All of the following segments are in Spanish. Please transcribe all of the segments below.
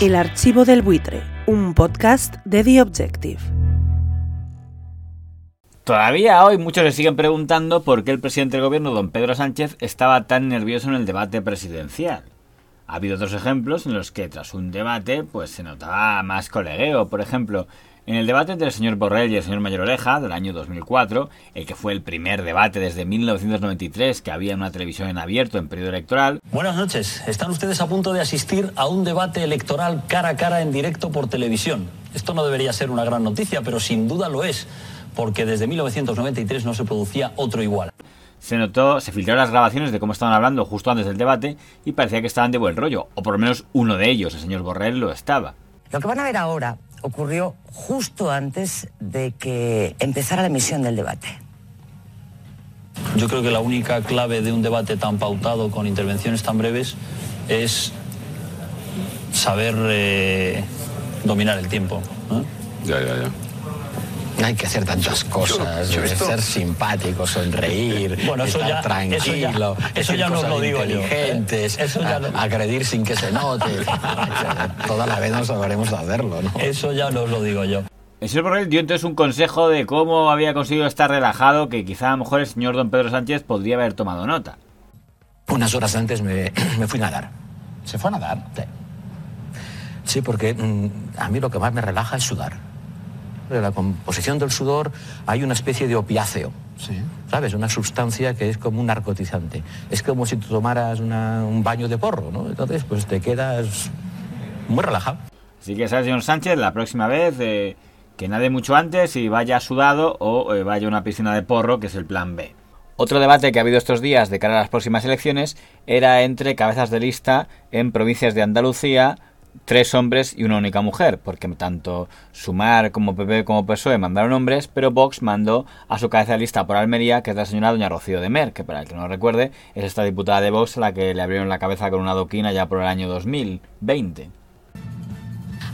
El archivo del buitre, un podcast de The Objective. Todavía hoy muchos se siguen preguntando por qué el presidente del gobierno, don Pedro Sánchez, estaba tan nervioso en el debate presidencial. Ha habido otros ejemplos en los que tras un debate pues se notaba más colegueo. Por ejemplo, en el debate entre el señor Borrell y el señor Mayor Oreja del año 2004, el que fue el primer debate desde 1993 que había en una televisión en abierto en periodo electoral. Buenas noches. Están ustedes a punto de asistir a un debate electoral cara a cara en directo por televisión. Esto no debería ser una gran noticia, pero sin duda lo es, porque desde 1993 no se producía otro igual se notó, se filtraron las grabaciones de cómo estaban hablando justo antes del debate y parecía que estaban de buen rollo, o por lo menos uno de ellos, el señor Borrell, lo estaba. Lo que van a ver ahora ocurrió justo antes de que empezara la emisión del debate. Yo creo que la única clave de un debate tan pautado con intervenciones tan breves es saber eh, dominar el tiempo. Ya, ya, ya. No hay que hacer tantas cosas, ser simpático, sonreír, bueno, eso estar ya, tranquilo, eso ya, no lo digo inteligentes, eso ya agredir sin que se note. Toda la vez nos sabremos hacerlo, ¿no? Eso ya no lo digo yo. El señor Borrell dio entonces un consejo de cómo había conseguido estar relajado que quizá a lo mejor el señor don Pedro Sánchez podría haber tomado nota. Unas horas antes me, me fui a nadar. ¿Se fue a nadar? Sí. Sí, porque mm, a mí lo que más me relaja es sudar de la composición del sudor hay una especie de opiáceo. ¿Sabes? Una sustancia que es como un narcotizante. Es como si tú tomaras un baño de porro, ¿no? Entonces, pues te quedas muy relajado. Así que, ¿sabes, señor Sánchez? La próxima vez eh, que nade mucho antes y vaya sudado o eh, vaya a una piscina de porro, que es el plan B. Otro debate que ha habido estos días de cara a las próximas elecciones era entre cabezas de lista en provincias de Andalucía, tres hombres y una única mujer, porque tanto Sumar como PP como PSOE mandaron hombres, pero Vox mandó a su cabeza de lista por Almería, que es la señora doña Rocío de Mer, que para el que no recuerde, es esta diputada de Vox a la que le abrieron la cabeza con una doquina ya por el año 2020.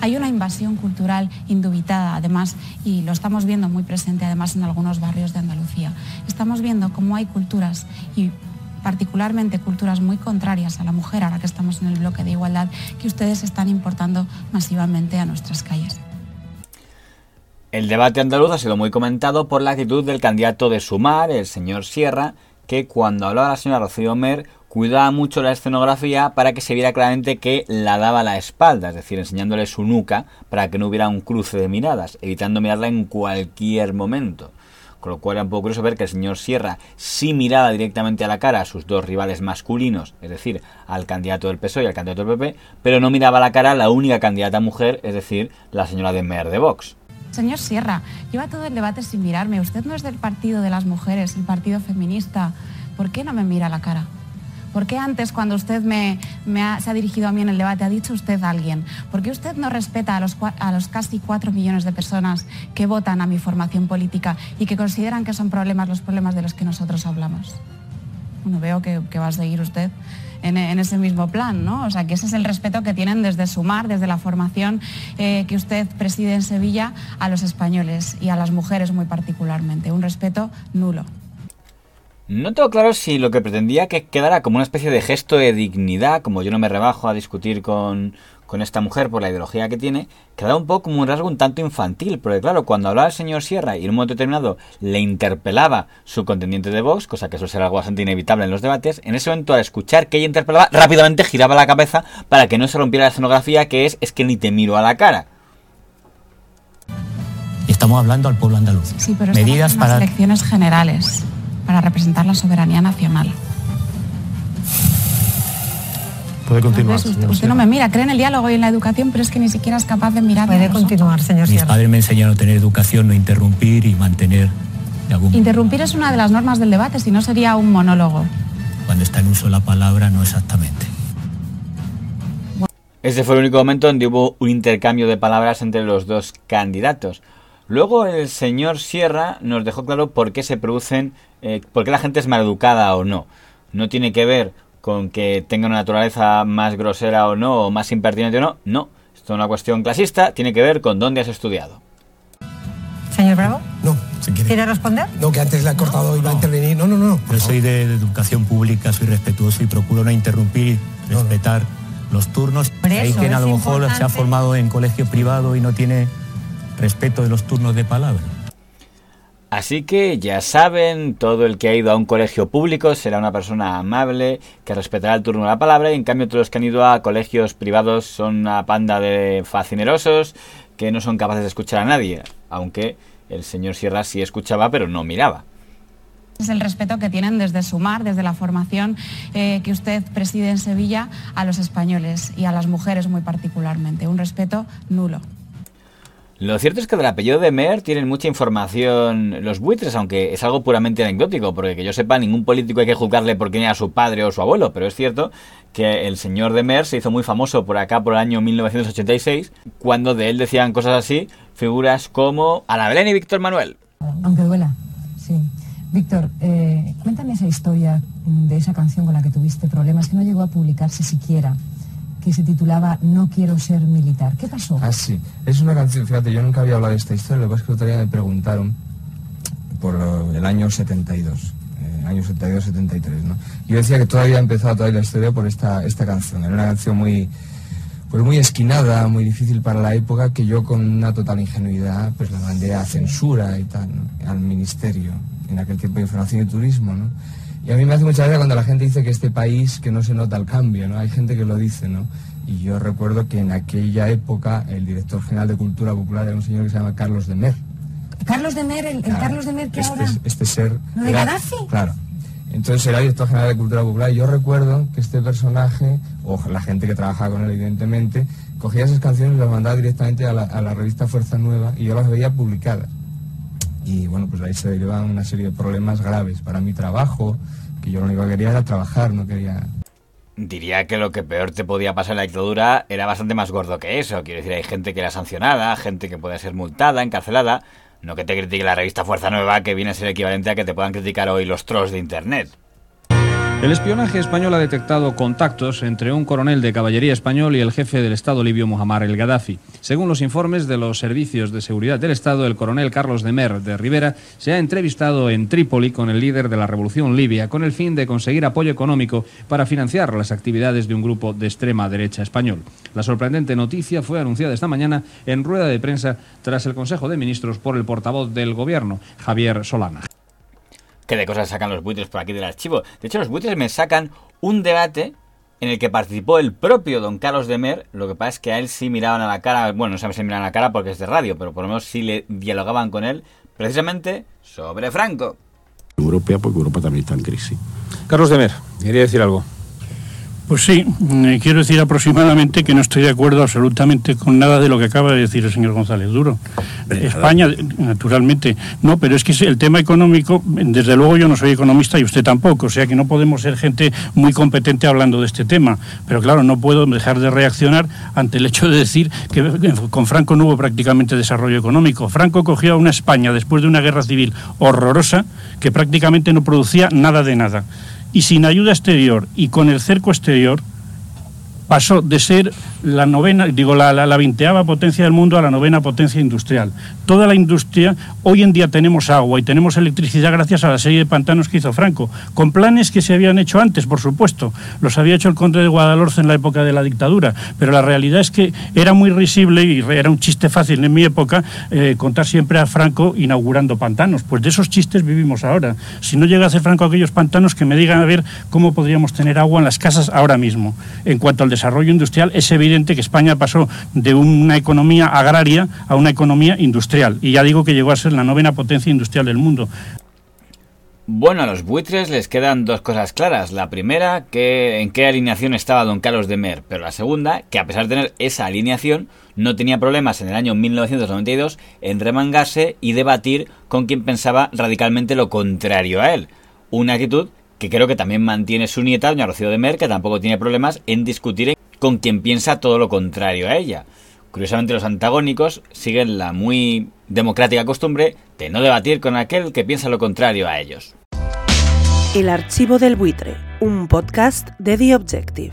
Hay una invasión cultural indubitada, además, y lo estamos viendo muy presente, además, en algunos barrios de Andalucía. Estamos viendo cómo hay culturas y particularmente culturas muy contrarias a la mujer, ahora que estamos en el bloque de igualdad, que ustedes están importando masivamente a nuestras calles. El debate andaluz ha sido muy comentado por la actitud del candidato de Sumar, el señor Sierra, que cuando hablaba la señora Rocío Mer cuidaba mucho la escenografía para que se viera claramente que la daba la espalda, es decir, enseñándole su nuca para que no hubiera un cruce de miradas, evitando mirarla en cualquier momento. Con lo cual era un poco curioso ver que el señor Sierra sí miraba directamente a la cara a sus dos rivales masculinos, es decir, al candidato del PSOE y al candidato del PP, pero no miraba a la cara a la única candidata mujer, es decir, la señora de Mer de Vox. Señor Sierra, lleva todo el debate sin mirarme. Usted no es del partido de las mujeres, el partido feminista. ¿Por qué no me mira a la cara? ¿Por qué antes, cuando usted me, se ha dirigido a mí en el debate, ha dicho usted a alguien? ¿Por qué usted no respeta a los, a los casi cuatro millones de personas que votan a mi formación política y que consideran que son problemas los problemas de los que nosotros hablamos? Bueno, veo que, va a seguir usted en, ese mismo plan, ¿no? O sea, que ese es el respeto que tienen desde Sumar, desde la formación eh, que usted preside en Sevilla, a los españoles y a las mujeres muy particularmente. Un respeto nulo. No tengo claro si lo que pretendía que quedara como una especie de gesto de dignidad, como yo no me rebajo a discutir con, con esta mujer por la ideología que tiene, quedaba un poco como un rasgo un tanto infantil, porque claro, cuando hablaba el señor Sierra y en un momento determinado le interpelaba su contendiente de Vox, cosa que eso será algo bastante inevitable en los debates, en ese momento al escuchar que ella interpelaba, rápidamente giraba la cabeza para que no se rompiera la escenografía que es, es que ni te miro a la cara. Estamos hablando al pueblo andaluz. Sí, pero Medidas para elecciones generales para representar la soberanía nacional. Puede continuar. usted, no me mira, cree en el diálogo y en la educación, pero es que ni siquiera es capaz de mirar. Puede continuar, señor Mis padres me enseñaron a tener educación, no interrumpir y mantener. Interrumpir es una de las normas del debate, si no sería un monólogo. Cuando está en uso la palabra, no exactamente. Este fue el único momento donde hubo un intercambio de palabras entre los dos candidatos. Luego el señor Sierra nos dejó claro por qué se producen, eh, por qué la gente es maleducada o no. No tiene que ver con que tenga una naturaleza más grosera o no, o más impertinente o no. No, esto es una cuestión clasista, tiene que ver con dónde has estudiado. Señor Bravo. No, si quiere. ¿Quiere responder? No, que antes le ha cortado y va a intervenir. No, no, no. Yo soy de, educación pública, soy respetuoso y procuro no interrumpir y respetar los turnos. Hay quien a lo mejor se ha formado en colegio privado y no tiene respeto de los turnos de palabra. Así que ya saben, todo el que ha ido a un colegio público será una persona amable, que respetará el turno de la palabra, y en cambio todos los que han ido a colegios privados son una panda de facinerosos que no son capaces de escuchar a nadie, aunque el señor Sierra sí escuchaba pero no miraba. Es el respeto que tienen desde Sumar, desde la formación eh, que usted preside en Sevilla, a los españoles y a las mujeres muy particularmente. Un respeto nulo. Lo cierto es que del apellido de Mer tienen mucha información los buitres, aunque es algo puramente anecdótico, porque que yo sepa, ningún político hay que juzgarle por quién era su padre o su abuelo, pero es cierto que el señor de Mer se hizo muy famoso por acá por el año 1986, cuando de él decían cosas así, figuras como Ana Belén y Víctor Manuel. Aunque duela, sí. Víctor, eh, cuéntame esa historia de esa canción con la que tuviste problemas, que no llegó a publicarse siquiera, que se titulaba No quiero ser militar. ¿Qué pasó? Ah, sí. Es una canción, fíjate, yo nunca había hablado de esta historia, lo que es que otro día me preguntaron por eh, el año 72, eh, año 72-73, ¿no? Yo decía que todavía ha empezado todavía la historia por esta, esta canción. Era una canción muy, pues muy esquinada, muy difícil para la época, que yo con una total ingenuidad pues la mandé a censura y tal, al ministerio, en aquel tiempo de información y turismo. Y a mí me hace mucha gracia cuando la gente dice que este país, que no se nota el cambio, ¿no? Hay gente que lo dice, ¿no? Y yo recuerdo que en aquella época el director general de Cultura Popular era un señor que se llama Carlos de Mer. Carlos de Mer, el, el Claro, Carlos de Mer que este, ahora... este ser... ¿Lo de Gaddafi? Claro. Entonces era director general de Cultura Popular y yo recuerdo que este personaje, o la gente que trabajaba con él evidentemente, cogía esas canciones y las mandaba directamente a la, a la revista Fuerza Nueva y yo las veía publicadas. Y bueno, pues ahí se derivan una serie de problemas graves para mi trabajo, que yo lo único que quería era trabajar, no quería... Diría que lo que peor te podía pasar en la dictadura era bastante más gordo que eso. Quiero decir, hay gente que era sancionada, gente que puede ser multada, encarcelada. No que te critique la revista Fuerza Nueva, que viene a ser equivalente a que te puedan criticar hoy los trolls de Internet. El espionaje español ha detectado contactos entre un coronel de caballería español y el jefe del Estado libio Muammar el Gaddafi. Según los informes de los servicios de seguridad del Estado, el coronel Carlos de Mer de Rivera se ha entrevistado en Trípoli con el líder de la revolución libia con el fin de conseguir apoyo económico para financiar las actividades de un grupo de extrema derecha español. La sorprendente noticia fue anunciada esta mañana en rueda de prensa tras el Consejo de Ministros por el portavoz del Gobierno, Javier Solana. Que de cosas sacan los buitres por aquí del archivo. De hecho, los buitres me sacan un debate en el que participó el propio don Carlos de Mer. Lo que pasa es que a él sí miraban a la cara, bueno, no sabes si miraban a la cara porque es de radio, pero por lo menos sí le dialogaban con él, precisamente sobre Franco. Europea, porque Europa también está en crisis. Carlos de Mer, quería decir algo. Pues sí, eh, quiero decir aproximadamente que no estoy de acuerdo absolutamente con nada de lo que acaba de decir el señor González Duro. España, eh, naturalmente, no, pero es que el tema económico, desde luego yo no soy economista y usted tampoco, o sea que no podemos ser gente muy competente hablando de este tema. Pero claro, no puedo dejar de reaccionar ante el hecho de decir que eh, con Franco no hubo prácticamente desarrollo económico. Franco cogió a una España después de una guerra civil horrorosa que prácticamente no producía nada de nada y sin ayuda exterior y con el cerco exterior pasó de ser la novena, digo, la, la, veinteava potencia del mundo a la novena potencia industrial. Toda la industria, hoy en día tenemos agua y tenemos electricidad gracias a la serie de pantanos que hizo Franco, con planes que se habían hecho antes, por supuesto. Los había hecho el conde de Guadalhorce en la época de la dictadura, pero la realidad es que era muy risible y era un chiste fácil en mi época eh, contar siempre a Franco inaugurando pantanos. Pues de esos chistes vivimos ahora. Si no llega a hacer Franco aquellos pantanos, que me digan a ver cómo podríamos tener agua en las casas ahora mismo. En cuanto al desarrollo industrial, es evidente que España pasó de una economía agraria a una economía industrial. Y ya digo que llegó a ser la novena potencia industrial del mundo. Bueno, a los buitres les quedan dos cosas claras. La primera, que en qué alineación estaba don Carlos de Mer, pero la segunda, que a pesar de tener esa alineación, no tenía problemas en el año 1992 en remangarse y debatir con quien pensaba radicalmente lo contrario a él. Una actitud que creo que también mantiene su nieta, doña Rocío de Mer, que tampoco tiene problemas en discutir con quien piensa todo lo contrario a ella. Curiosamente los antagónicos siguen la muy democrática costumbre de no debatir con aquel que piensa lo contrario a ellos. El archivo del buitre, un podcast de The Objective.